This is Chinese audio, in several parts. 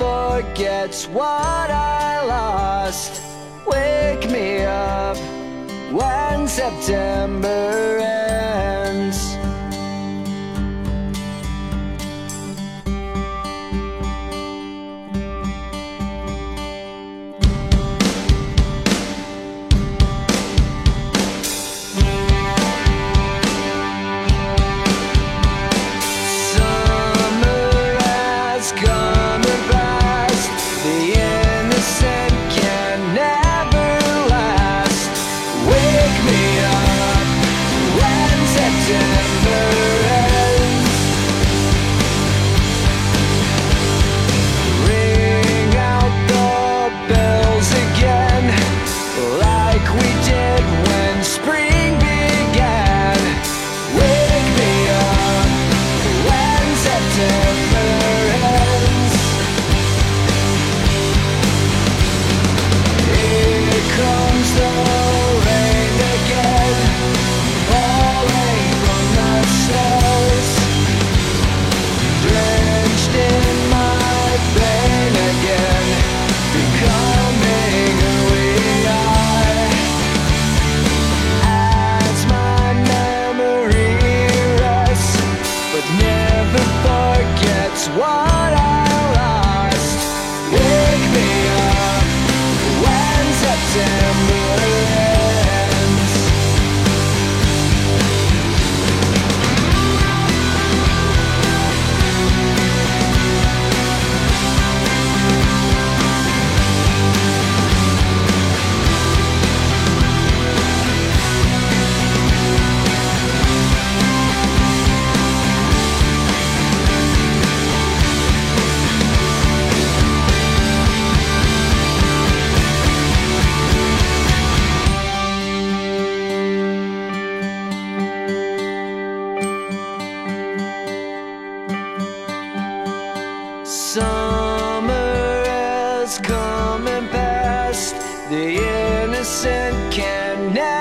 forgets what I lost. Wake me up when September ends. The innocent can never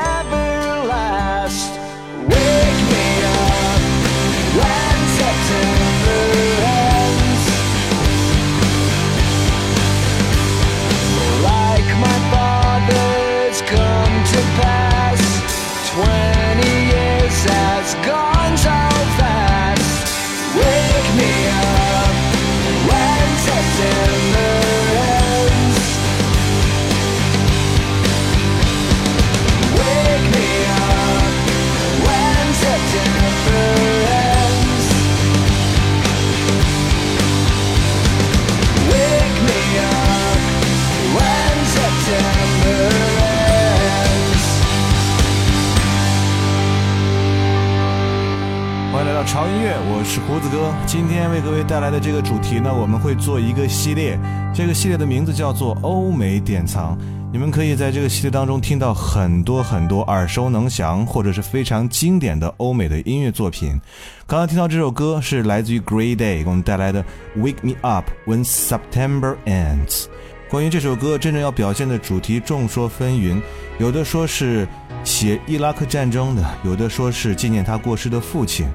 潮音乐，我是胡子哥。今天为各位带来的这个主题呢，我们会做一个系列，这个系列的名字叫做欧美典藏。你们可以在这个系列当中听到很多很多耳熟能详或者是非常经典的欧美的音乐作品。刚刚听到这首歌是来自于 Grey Day 给我们带来的《Wake Me Up When September Ends》。关于这首歌真正要表现的主题众说纷纭，有的说是写伊拉克战争的，有的说是纪念他过世的父亲。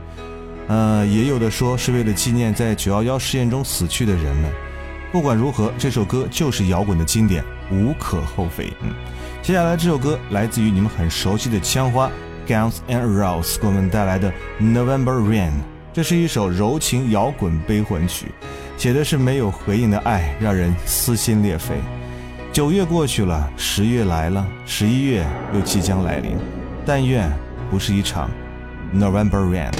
呃，也有的说是为了纪念在九幺幺事件中死去的人们。不管如何，这首歌就是摇滚的经典，无可厚非。嗯，接下来这首歌来自于你们很熟悉的枪花 Guns and Roses 给我们带来的 November Rain。这是一首柔情摇滚悲魂曲，写的是没有回应的爱，让人撕心裂肺。九月过去了，十月来了，十一月又即将来临，但愿不是一场 November Rain。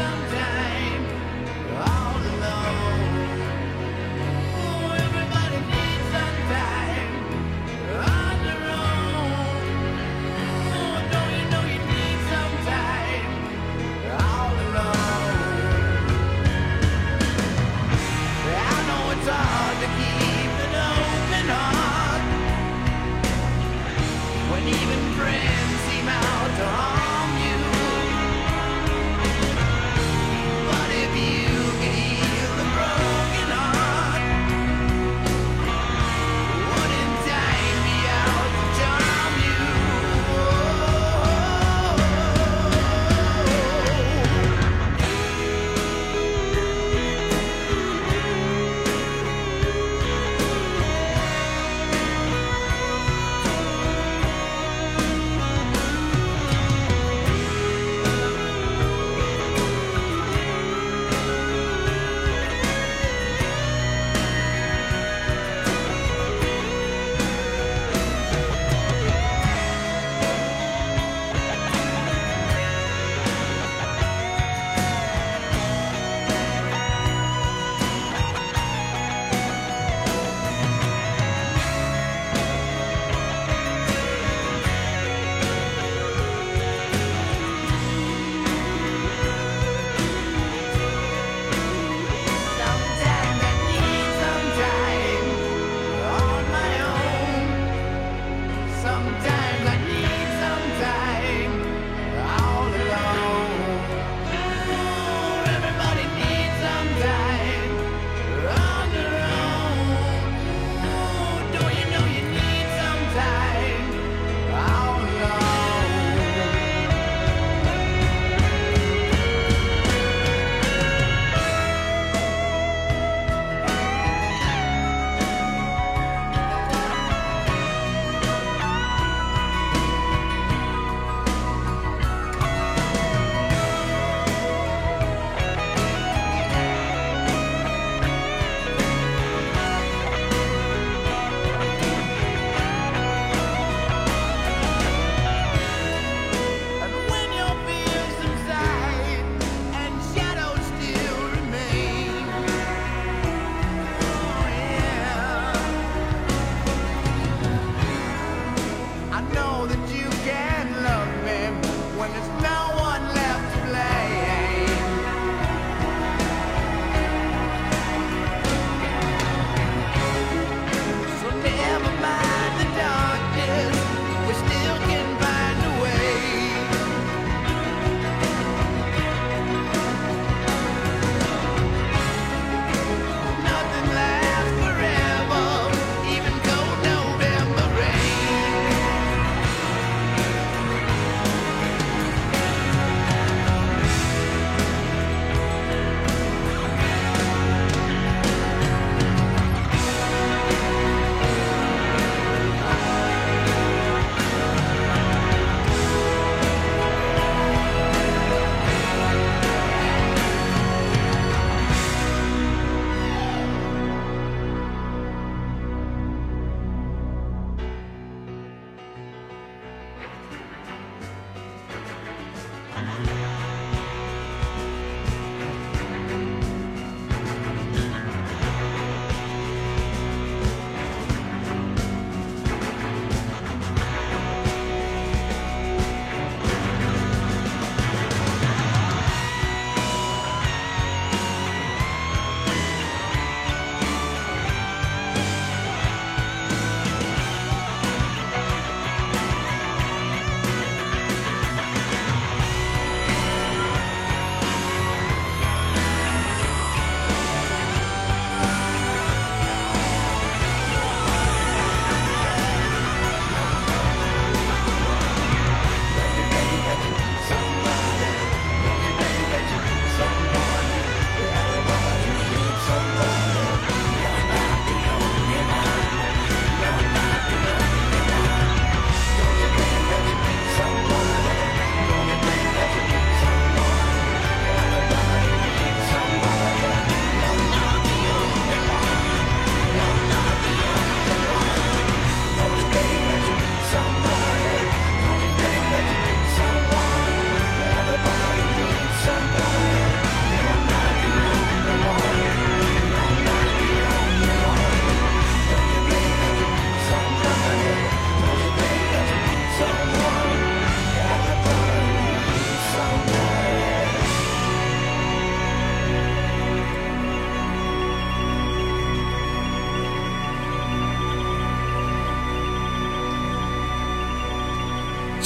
them.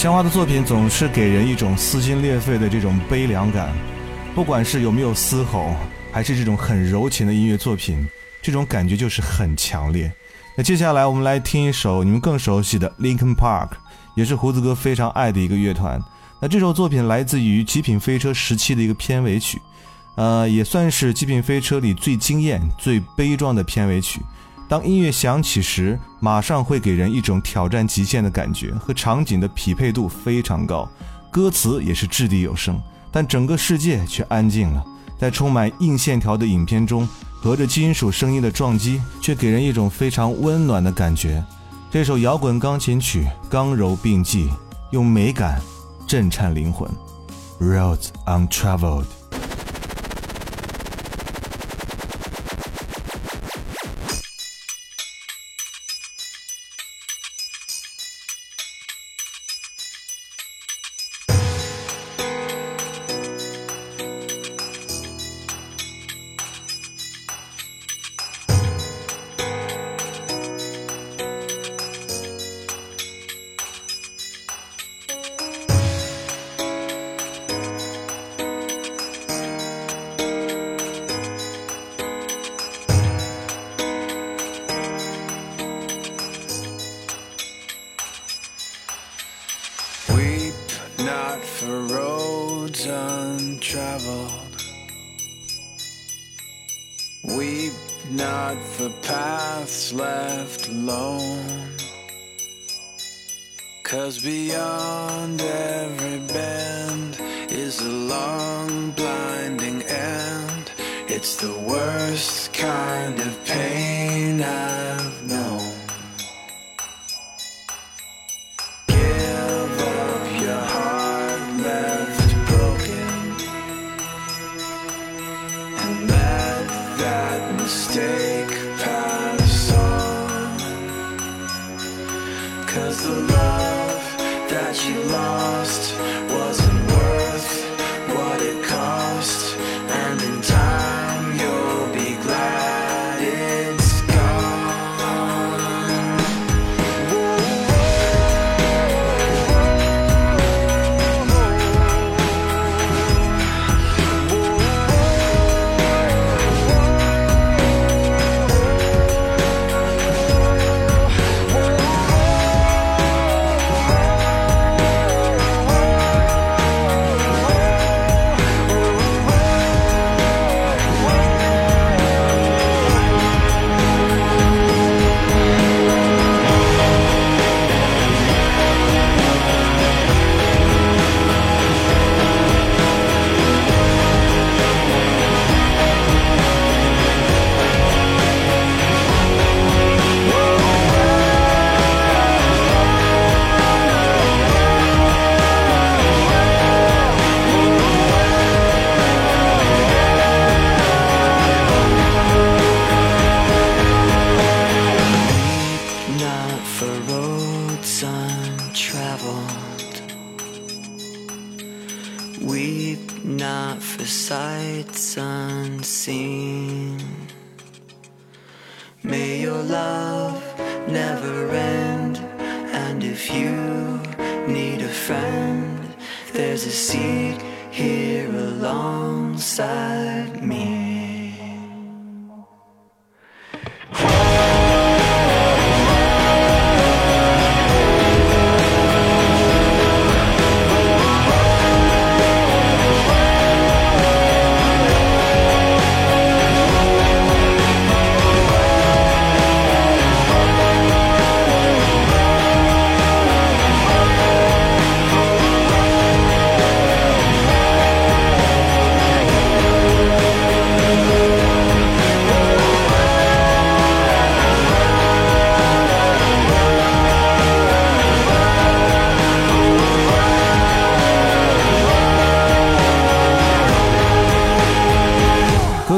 香花的作品总是给人一种撕心裂肺的这种悲凉感，不管是有没有嘶吼，还是这种很柔情的音乐作品，这种感觉就是很强烈。那接下来我们来听一首你们更熟悉的 Linkin Park，也是胡子哥非常爱的一个乐团。那这首作品来自于《极品飞车》时期的一个片尾曲，呃，也算是《极品飞车》里最惊艳、最悲壮的片尾曲。当音乐响起时，马上会给人一种挑战极限的感觉，和场景的匹配度非常高，歌词也是掷地有声，但整个世界却安静了。在充满硬线条的影片中，和着金属声音的撞击，却给人一种非常温暖的感觉。这首摇滚钢琴曲刚柔并济，用美感震颤灵魂。Roads untraveled。Cause beyond every bend is a long blinding end. It's the worst kind of pain I've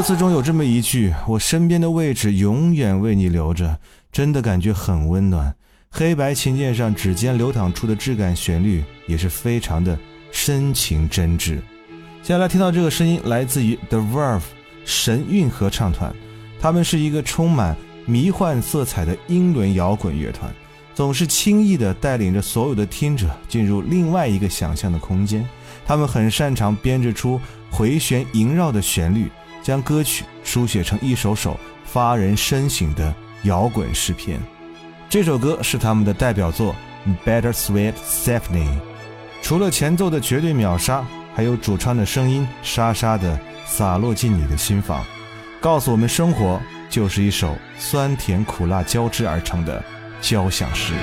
词中有这么一句：“我身边的位置永远为你留着”，真的感觉很温暖。黑白琴键上指尖流淌出的质感旋律也是非常的深情真挚。接下来听到这个声音来自于 The Verve 神韵合唱团，他们是一个充满迷幻色彩的英伦摇滚乐团。总是轻易地带领着所有的听者进入另外一个想象的空间。他们很擅长编制出回旋萦绕的旋律，将歌曲书写成一首首发人深省的摇滚诗篇。这首歌是他们的代表作《Better Sweet Symphony》。除了前奏的绝对秒杀，还有主唱的声音沙沙地洒落进你的心房，告诉我们生活就是一首酸甜苦辣交织而成的。交响诗。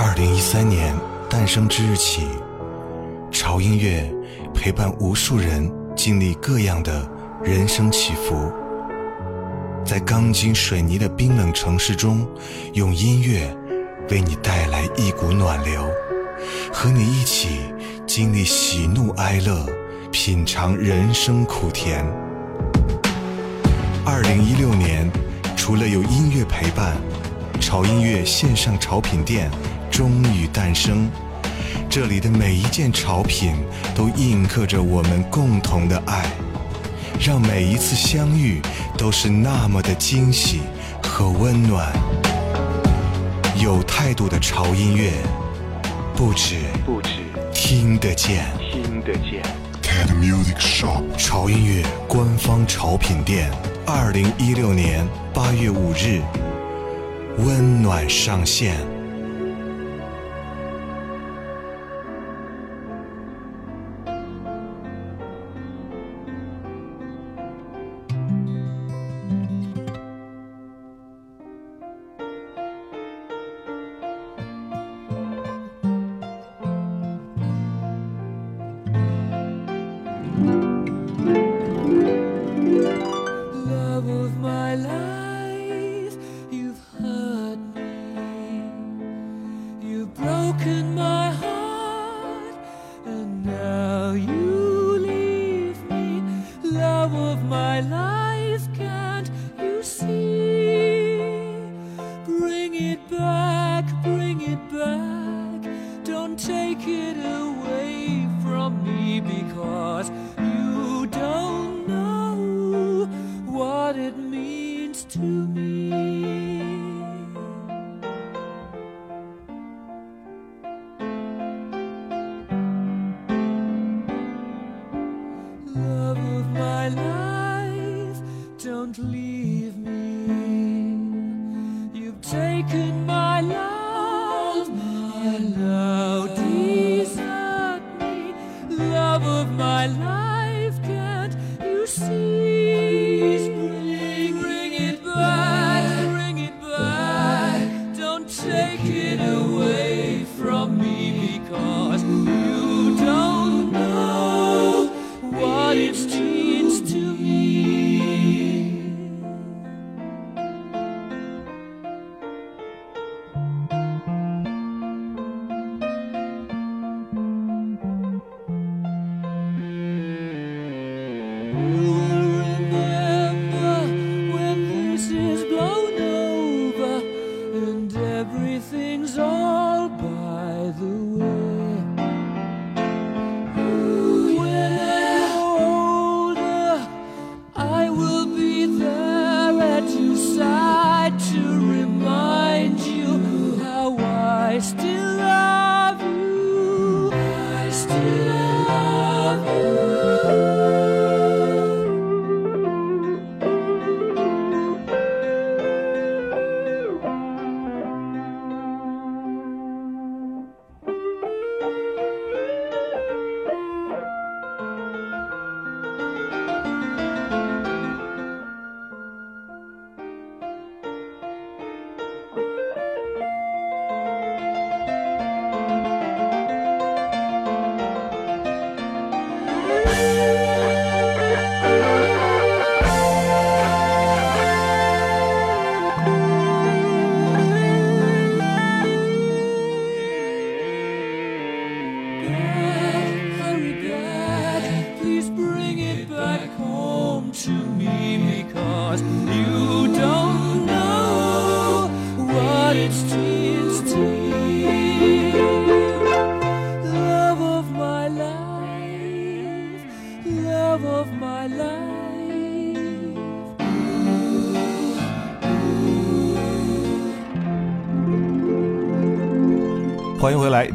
二零一三年诞生之日起，潮音乐。陪伴无数人经历各样的人生起伏，在钢筋水泥的冰冷城市中，用音乐为你带来一股暖流，和你一起经历喜怒哀乐，品尝人生苦甜。二零一六年，除了有音乐陪伴，潮音乐线上潮品店终于诞生。这里的每一件潮品都印刻着我们共同的爱，让每一次相遇都是那么的惊喜和温暖。有态度的潮音乐，不止不止听得见。听得见。Cat Music Shop. 潮音乐官方潮品店，二零一六年八月五日，温暖上线。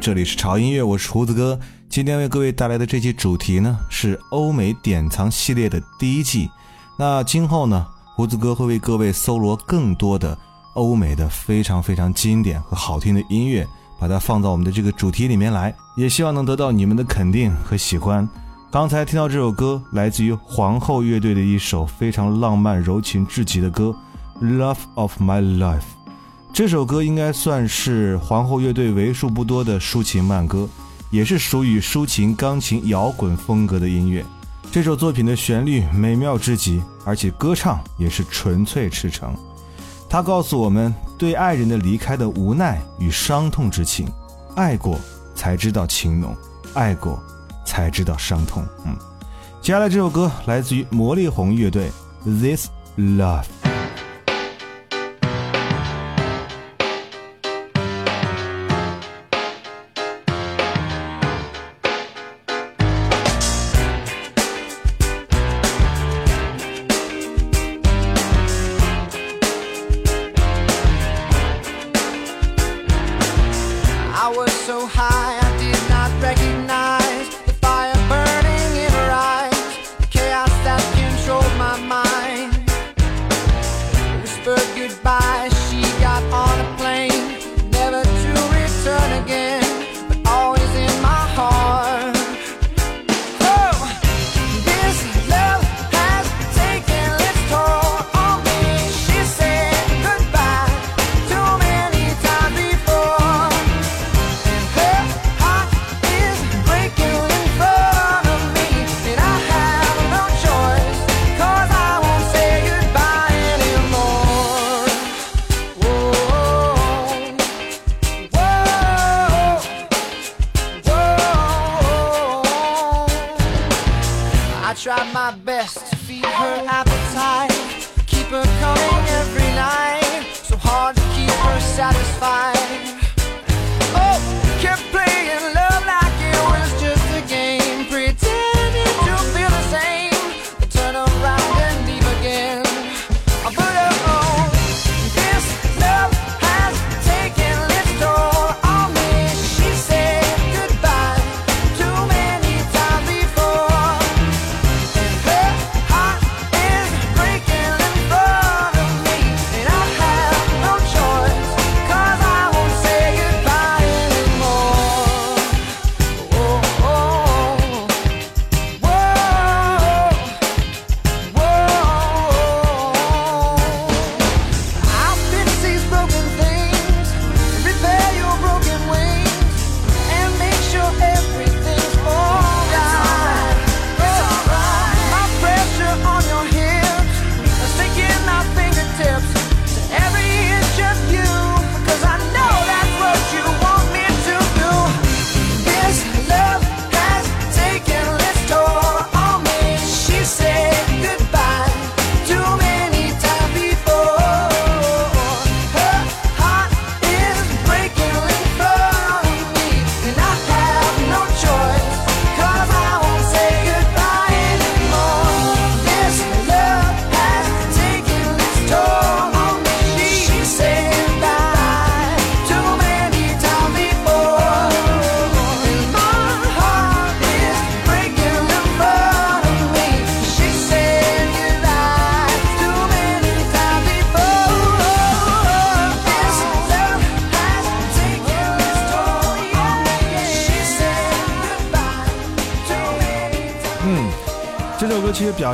这里是潮音乐，我是胡子哥。今天为各位带来的这期主题呢是欧美典藏系列的第一季。那今后呢，胡子哥会为各位搜罗更多的欧美的非常非常经典和好听的音乐，把它放到我们的这个主题里面来，也希望能得到你们的肯定和喜欢。刚才听到这首歌，来自于皇后乐队的一首非常浪漫、柔情至极的歌《Love of My Life》。这首歌应该算是皇后乐队为数不多的抒情慢歌，也是属于抒情钢琴摇滚风格的音乐。这首作品的旋律美妙至极，而且歌唱也是纯粹赤诚。它告诉我们对爱人的离开的无奈与伤痛之情，爱过才知道情浓，爱过才知道伤痛。嗯，接下来这首歌来自于魔力红乐队《This Love》。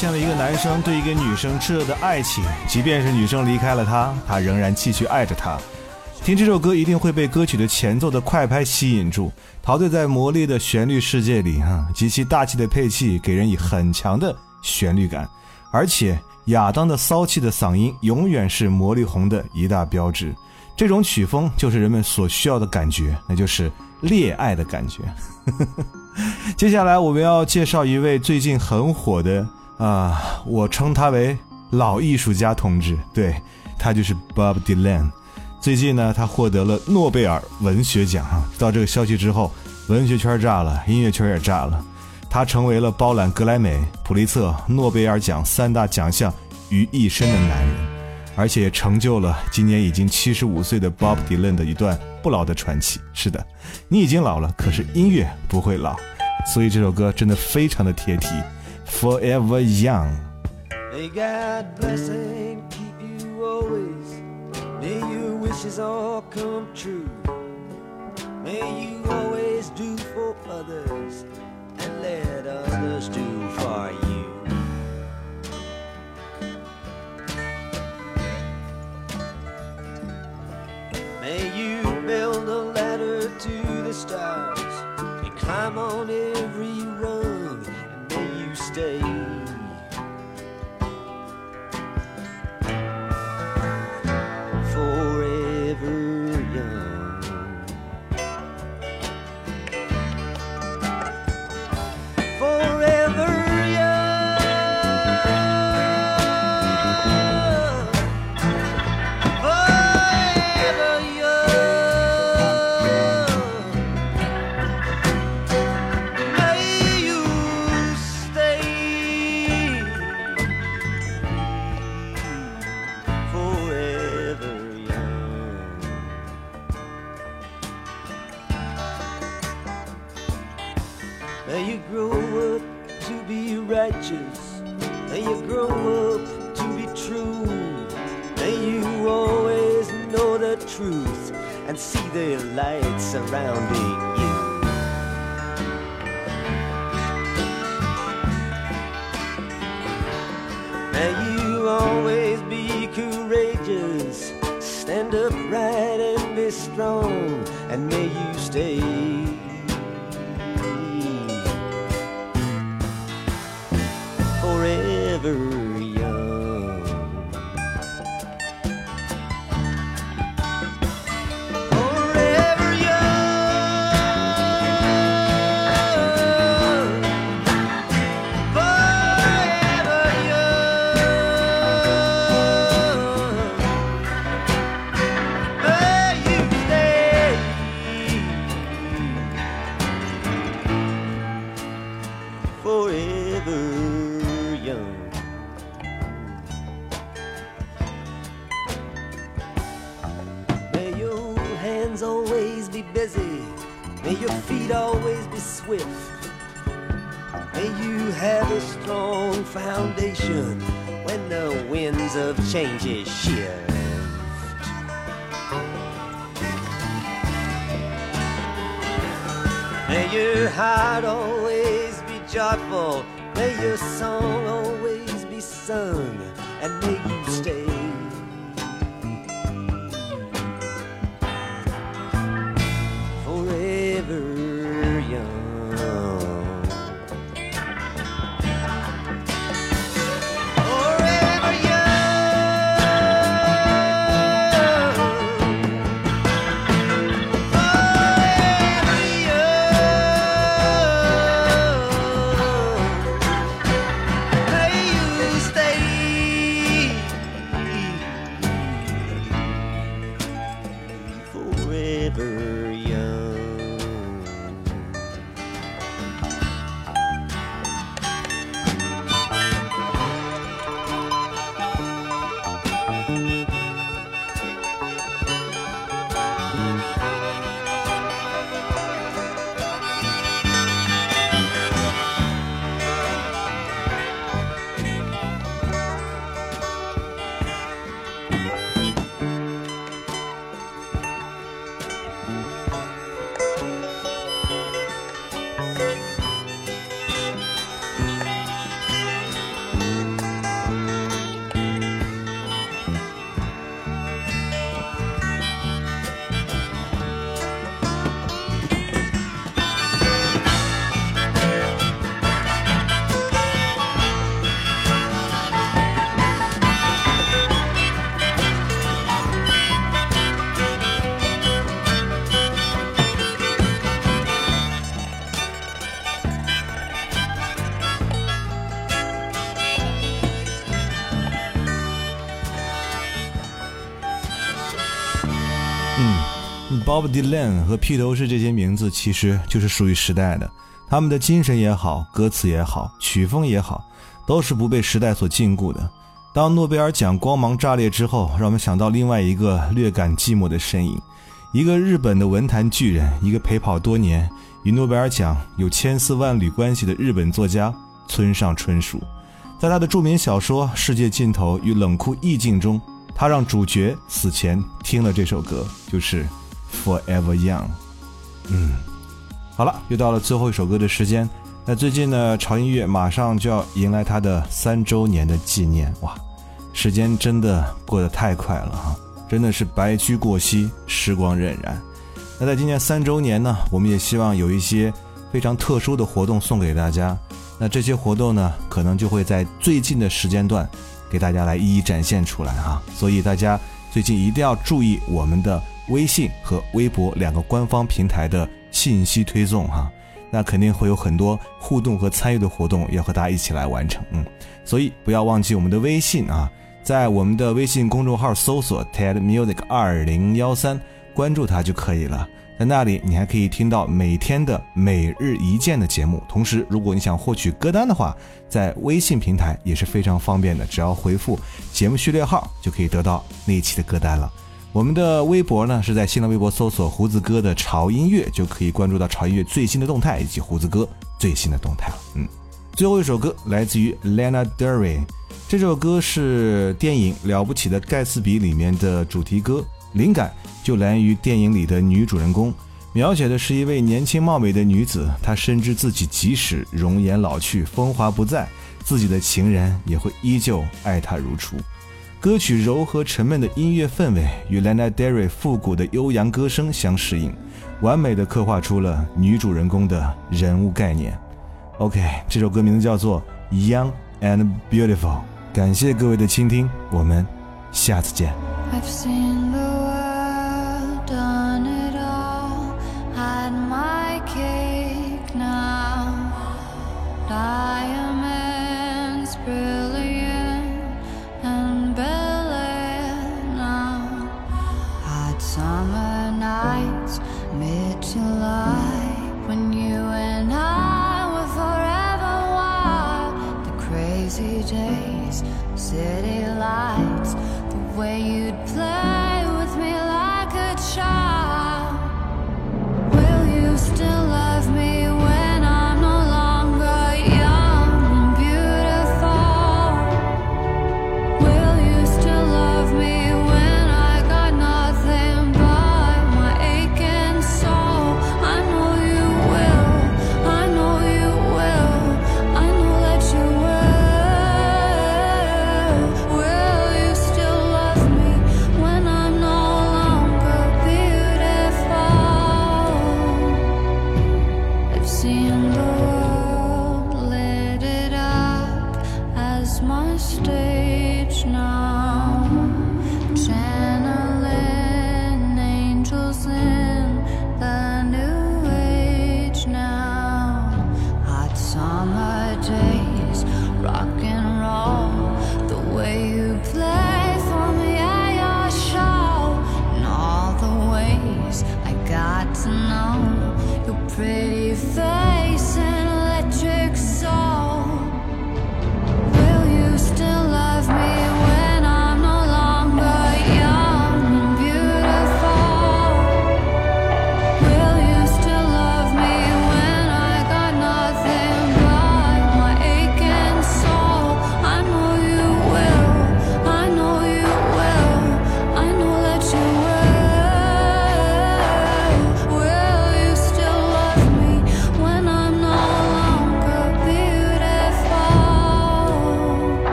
现了一个男生对一个女生炽热的爱情，即便是女生离开了他，他仍然继续爱着她。听这首歌一定会被歌曲的前奏的快拍吸引住，陶醉在魔力的旋律世界里啊！极其大气的配器给人以很强的旋律感，而且亚当的骚气的嗓音永远是魔力红的一大标志。这种曲风就是人们所需要的感觉，那就是恋爱的感觉。接下来我们要介绍一位最近很火的啊、我称他为老艺术家同志，对他就是 Bob Dylan。最近呢，他获得了诺贝尔文学奖啊！知道这个消息之后，文学圈炸了，音乐圈也炸了。他成为了包揽格莱美、普利策、诺贝尔奖三大奖项于一身的男人，而且也成就了今年已经七十五岁的 Bob Dylan 的一段不老的传奇。是的，你已经老了，可是音乐不会老，所以这首歌真的非常的贴题 forever young. May God bless and keep you always. May your wishes all come true. May you always do for others and let others do for you. May you build a ladder to the stars and climb on every and see the light surrounding you. May you always be courageous. Stand upright and be strong. And may you stay. and may you stay. Bob Dylan 和披头士这些名字其实就是属于时代的，他们的精神也好，歌词也好，曲风也好，都是不被时代所禁锢的。当诺贝尔奖光芒炸裂之后，让我们想到另外一个略感寂寞的身影，一个日本的文坛巨人，一个陪跑多年、与诺贝尔奖有千丝万缕关系的日本作家村上春树。在他的著名小说《世界尽头与冷酷意境》中，他让主角死前听了这首歌，就是《Forever Young》。嗯，好了，又到了最后一首歌的时间。那最近呢，潮音乐马上就要迎来它的三周年的纪念，哇，时间真的过得太快了哈，真的是白驹过隙，时光荏苒。那在今年三周年呢，我们也希望有一些非常特殊的活动送给大家。那这些活动呢，可能就会在最近的时间段给大家来一一展现出来哈。所以大家最近一定要注意我们的微信和微博两个官方平台的信息推送哈。那肯定会有很多互动和参与的活动要和大家一起来完成，嗯，所以不要忘记我们的微信啊，在我们的微信公众号搜索 TED Music 二零幺三，关注它就可以了。在那里，你还可以听到每天的每日一见的节目。同时，如果你想获取歌单的话，在微信平台也是非常方便的，只要回复节目序列号就可以得到那一期的歌单了。我们的微博呢是在新浪微博搜索“胡子哥的潮音乐”，就可以关注到潮音乐最新的动态以及胡子哥最新的动态了。嗯，最后一首歌来自于 Lana Del Rey，这首歌是电影《了不起的盖茨比》里面的主题歌，灵感就来源于电影里的女主人公，描写的是一位年轻貌美的女子，她深知自己即使容颜老去、风华不再，自己的情人也会依旧爱她如初。歌曲柔和沉闷的音乐氛围与 Lana d e r r y 复古的悠扬歌声相适应，完美的刻画出了女主人公的人物概念。OK，这首歌名字叫做《Young and Beautiful》。感谢各位的倾听，我们下次见。I've seen